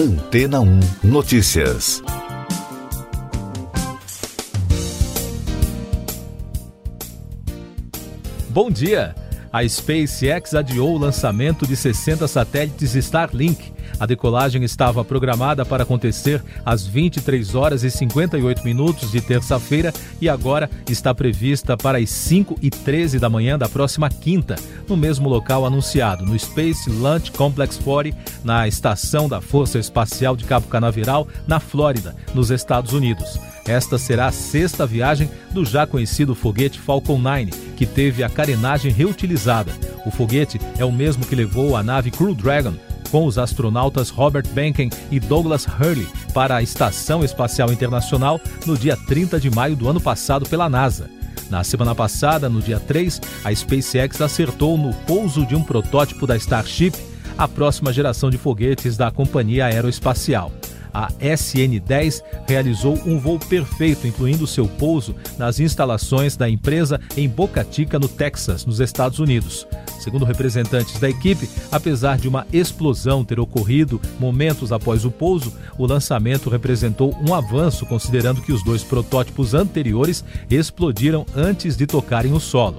Antena 1 Notícias. Bom dia! A SpaceX adiou o lançamento de 60 satélites Starlink a decolagem estava programada para acontecer às 23 horas e 58 minutos de terça-feira e agora está prevista para as 5 e 13 da manhã da próxima quinta, no mesmo local anunciado, no Space Launch Complex 40, na estação da Força Espacial de Cabo Canaveral, na Flórida, nos Estados Unidos. Esta será a sexta viagem do já conhecido foguete Falcon 9, que teve a carenagem reutilizada. O foguete é o mesmo que levou a nave Crew Dragon com os astronautas Robert Behnken e Douglas Hurley para a Estação Espacial Internacional no dia 30 de maio do ano passado pela NASA. Na semana passada, no dia 3, a SpaceX acertou no pouso de um protótipo da Starship, a próxima geração de foguetes da companhia aeroespacial. A SN-10 realizou um voo perfeito, incluindo seu pouso nas instalações da empresa em Boca Chica, no Texas, nos Estados Unidos. Segundo representantes da equipe, apesar de uma explosão ter ocorrido momentos após o pouso, o lançamento representou um avanço, considerando que os dois protótipos anteriores explodiram antes de tocarem o solo.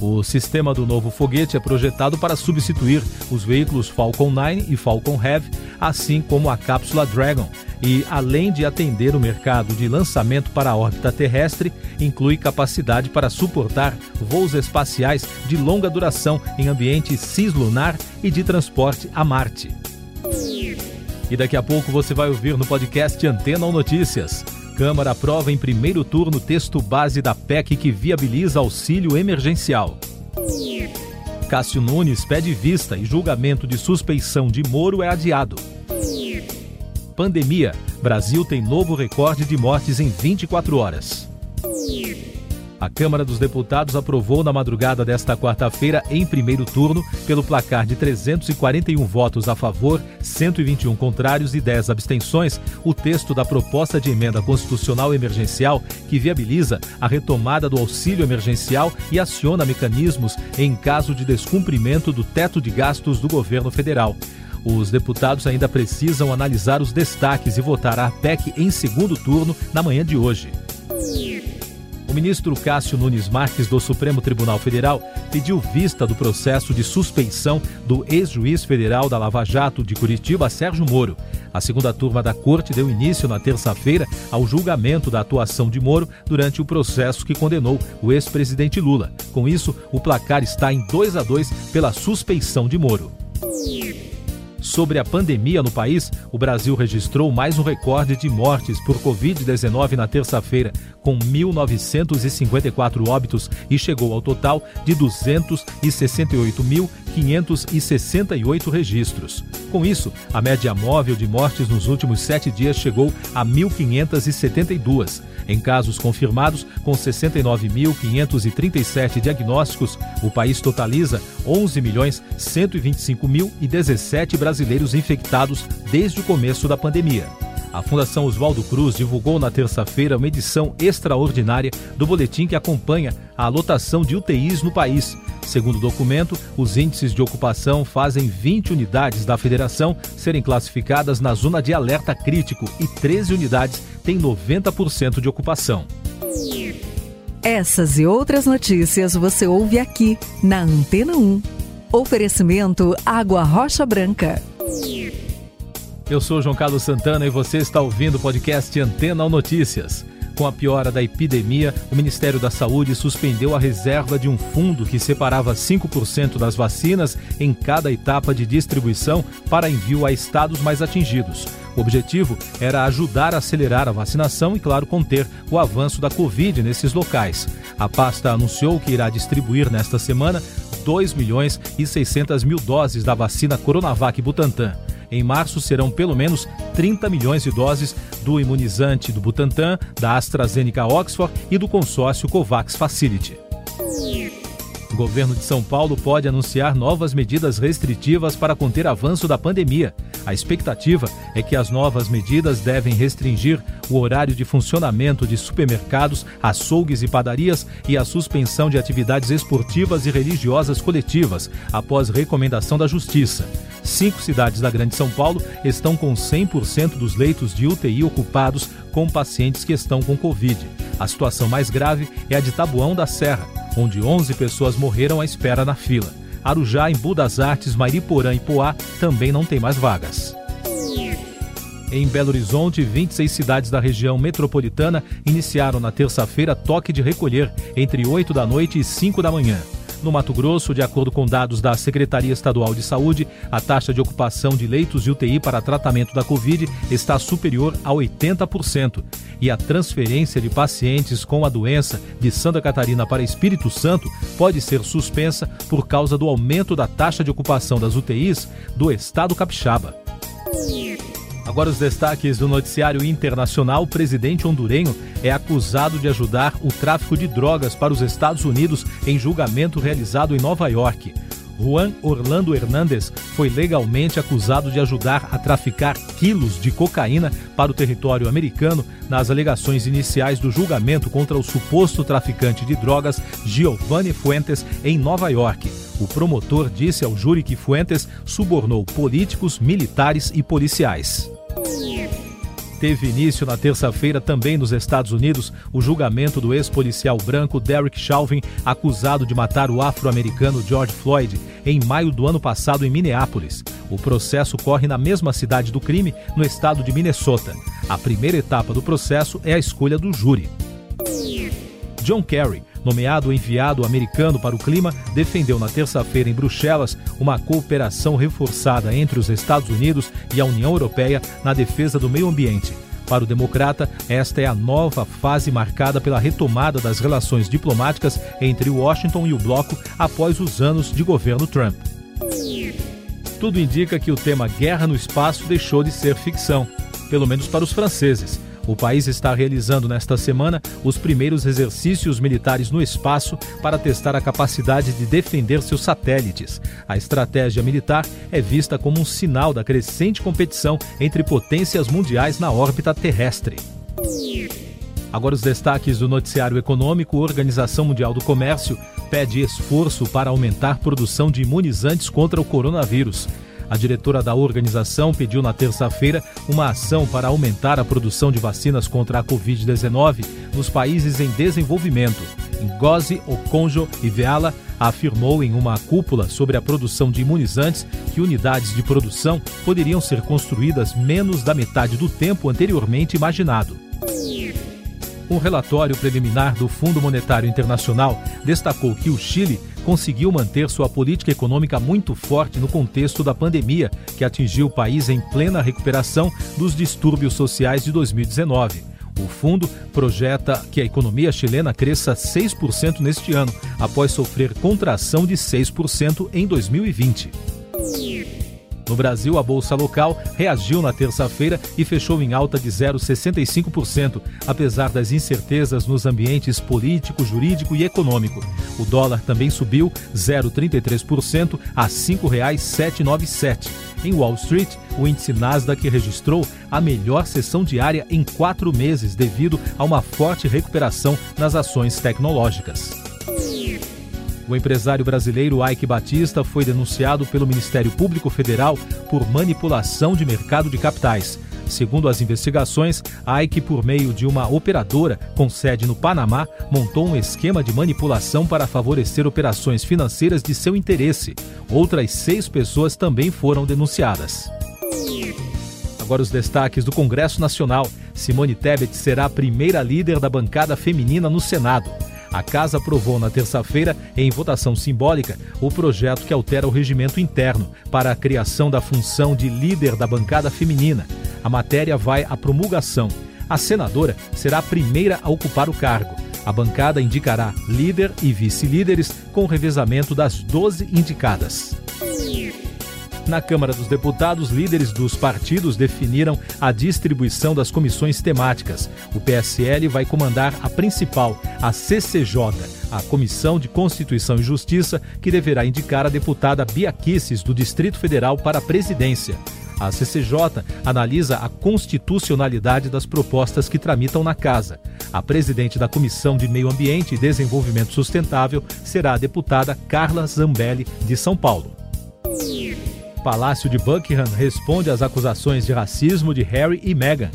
O sistema do novo foguete é projetado para substituir os veículos Falcon 9 e Falcon Heavy, assim como a cápsula Dragon, e, além de atender o mercado de lançamento para a órbita terrestre, inclui capacidade para suportar voos espaciais de longa duração em ambiente cislunar e de transporte a Marte. E daqui a pouco você vai ouvir no podcast Antena ou Notícias. Câmara aprova em primeiro turno texto base da PEC que viabiliza auxílio emergencial. Cássio Nunes pede vista e julgamento de suspeição de Moro é adiado. Pandemia. Brasil tem novo recorde de mortes em 24 horas. A Câmara dos Deputados aprovou na madrugada desta quarta-feira, em primeiro turno, pelo placar de 341 votos a favor, 121 contrários e 10 abstenções, o texto da proposta de emenda constitucional emergencial que viabiliza a retomada do auxílio emergencial e aciona mecanismos em caso de descumprimento do teto de gastos do governo federal. Os deputados ainda precisam analisar os destaques e votar a PEC em segundo turno na manhã de hoje. O ministro Cássio Nunes Marques do Supremo Tribunal Federal pediu vista do processo de suspeição do ex-juiz federal da Lava Jato de Curitiba, Sérgio Moro. A segunda turma da corte deu início na terça-feira ao julgamento da atuação de Moro durante o processo que condenou o ex-presidente Lula. Com isso, o placar está em 2 a 2 pela suspeição de Moro. Sobre a pandemia no país, o Brasil registrou mais um recorde de mortes por Covid-19 na terça-feira, com 1.954 óbitos e chegou ao total de 268.568 registros. Com isso, a média móvel de mortes nos últimos sete dias chegou a 1.572. Em casos confirmados, com 69.537 diagnósticos, o país totaliza 11.125.017 brasileiros infectados desde o começo da pandemia. A Fundação Oswaldo Cruz divulgou na terça-feira uma edição extraordinária do boletim que acompanha a lotação de UTIs no país. Segundo o documento, os índices de ocupação fazem 20 unidades da federação serem classificadas na zona de alerta crítico e 13 unidades têm 90% de ocupação. Essas e outras notícias você ouve aqui na Antena 1. Oferecimento Água Rocha Branca. Eu sou João Carlos Santana e você está ouvindo o podcast Antena ou Notícias. Com a piora da epidemia, o Ministério da Saúde suspendeu a reserva de um fundo que separava 5% das vacinas em cada etapa de distribuição para envio a estados mais atingidos. O objetivo era ajudar a acelerar a vacinação e, claro, conter o avanço da Covid nesses locais. A pasta anunciou que irá distribuir nesta semana 2 milhões e 600 mil doses da vacina Coronavac Butantan. Em março serão pelo menos 30 milhões de doses do imunizante do Butantan, da AstraZeneca Oxford e do consórcio COVAX Facility. O governo de São Paulo pode anunciar novas medidas restritivas para conter avanço da pandemia. A expectativa é que as novas medidas devem restringir o horário de funcionamento de supermercados, açougues e padarias e a suspensão de atividades esportivas e religiosas coletivas, após recomendação da Justiça. Cinco cidades da Grande São Paulo estão com 100% dos leitos de UTI ocupados com pacientes que estão com Covid. A situação mais grave é a de Tabuão da Serra, onde 11 pessoas morreram à espera na fila. Arujá, Embu das Artes, Mariporã e Poá também não tem mais vagas. Em Belo Horizonte, 26 cidades da região metropolitana iniciaram na terça-feira toque de recolher entre 8 da noite e 5 da manhã. No Mato Grosso, de acordo com dados da Secretaria Estadual de Saúde, a taxa de ocupação de leitos de UTI para tratamento da Covid está superior a 80%. E a transferência de pacientes com a doença de Santa Catarina para Espírito Santo pode ser suspensa por causa do aumento da taxa de ocupação das UTIs do estado capixaba. Agora os destaques do noticiário internacional. O presidente hondurenho é acusado de ajudar o tráfico de drogas para os Estados Unidos em julgamento realizado em Nova York. Juan Orlando Hernández foi legalmente acusado de ajudar a traficar quilos de cocaína para o território americano nas alegações iniciais do julgamento contra o suposto traficante de drogas Giovanni Fuentes em Nova York. O promotor disse ao júri que Fuentes subornou políticos, militares e policiais. Teve início na terça-feira também nos Estados Unidos o julgamento do ex-policial branco Derek Chauvin, acusado de matar o afro-americano George Floyd em maio do ano passado em Minneapolis. O processo corre na mesma cidade do crime, no estado de Minnesota. A primeira etapa do processo é a escolha do júri. John Kerry, nomeado enviado americano para o clima, defendeu na terça-feira em Bruxelas uma cooperação reforçada entre os Estados Unidos e a União Europeia na defesa do meio ambiente. Para o democrata, esta é a nova fase marcada pela retomada das relações diplomáticas entre Washington e o bloco após os anos de governo Trump. Tudo indica que o tema guerra no espaço deixou de ser ficção, pelo menos para os franceses. O país está realizando nesta semana os primeiros exercícios militares no espaço para testar a capacidade de defender seus satélites. A estratégia militar é vista como um sinal da crescente competição entre potências mundiais na órbita terrestre. Agora os destaques do noticiário econômico. Organização Mundial do Comércio pede esforço para aumentar produção de imunizantes contra o coronavírus. A diretora da organização pediu na terça-feira uma ação para aumentar a produção de vacinas contra a Covid-19 nos países em desenvolvimento. Ngozi Okonjo Iweala afirmou em uma cúpula sobre a produção de imunizantes que unidades de produção poderiam ser construídas menos da metade do tempo anteriormente imaginado. Um relatório preliminar do Fundo Monetário Internacional destacou que o Chile conseguiu manter sua política econômica muito forte no contexto da pandemia, que atingiu o país em plena recuperação dos distúrbios sociais de 2019. O fundo projeta que a economia chilena cresça 6% neste ano, após sofrer contração de 6% em 2020. No Brasil, a bolsa local reagiu na terça-feira e fechou em alta de 0,65%, apesar das incertezas nos ambientes político, jurídico e econômico. O dólar também subiu 0,33% a R$ 5,797. Em Wall Street, o índice Nasdaq registrou a melhor sessão diária em quatro meses devido a uma forte recuperação nas ações tecnológicas. O empresário brasileiro Ike Batista foi denunciado pelo Ministério Público Federal por manipulação de mercado de capitais. Segundo as investigações, Ike, por meio de uma operadora com sede no Panamá, montou um esquema de manipulação para favorecer operações financeiras de seu interesse. Outras seis pessoas também foram denunciadas. Agora os destaques do Congresso Nacional. Simone Tebet será a primeira líder da bancada feminina no Senado. A Casa aprovou na terça-feira, em votação simbólica, o projeto que altera o regimento interno para a criação da função de líder da bancada feminina. A matéria vai à promulgação. A senadora será a primeira a ocupar o cargo. A bancada indicará líder e vice-líderes com revezamento das 12 indicadas. Na Câmara dos Deputados, líderes dos partidos definiram a distribuição das comissões temáticas. O PSL vai comandar a principal, a CCJ, a Comissão de Constituição e Justiça, que deverá indicar a deputada Bia Kisses, do Distrito Federal, para a presidência. A CCJ analisa a constitucionalidade das propostas que tramitam na casa. A presidente da Comissão de Meio Ambiente e Desenvolvimento Sustentável será a deputada Carla Zambelli, de São Paulo. Palácio de Buckingham responde às acusações de racismo de Harry e Meghan.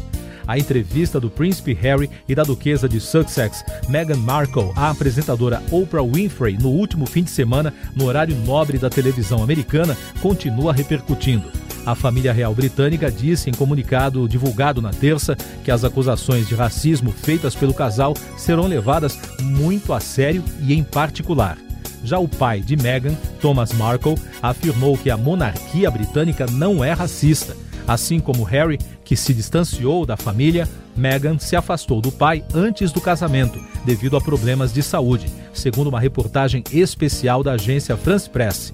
A entrevista do príncipe Harry e da duquesa de Sussex, Meghan Markle, à apresentadora Oprah Winfrey no último fim de semana no horário nobre da televisão americana, continua repercutindo. A família real britânica disse em comunicado divulgado na terça que as acusações de racismo feitas pelo casal serão levadas muito a sério e em particular. Já o pai de Meghan, Thomas Markle, afirmou que a monarquia britânica não é racista. Assim como Harry, que se distanciou da família, Meghan se afastou do pai antes do casamento, devido a problemas de saúde, segundo uma reportagem especial da agência France Press.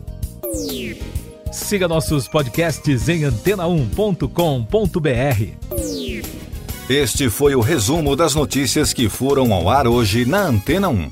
Siga nossos podcasts em antena1.com.br. Este foi o resumo das notícias que foram ao ar hoje na Antena 1.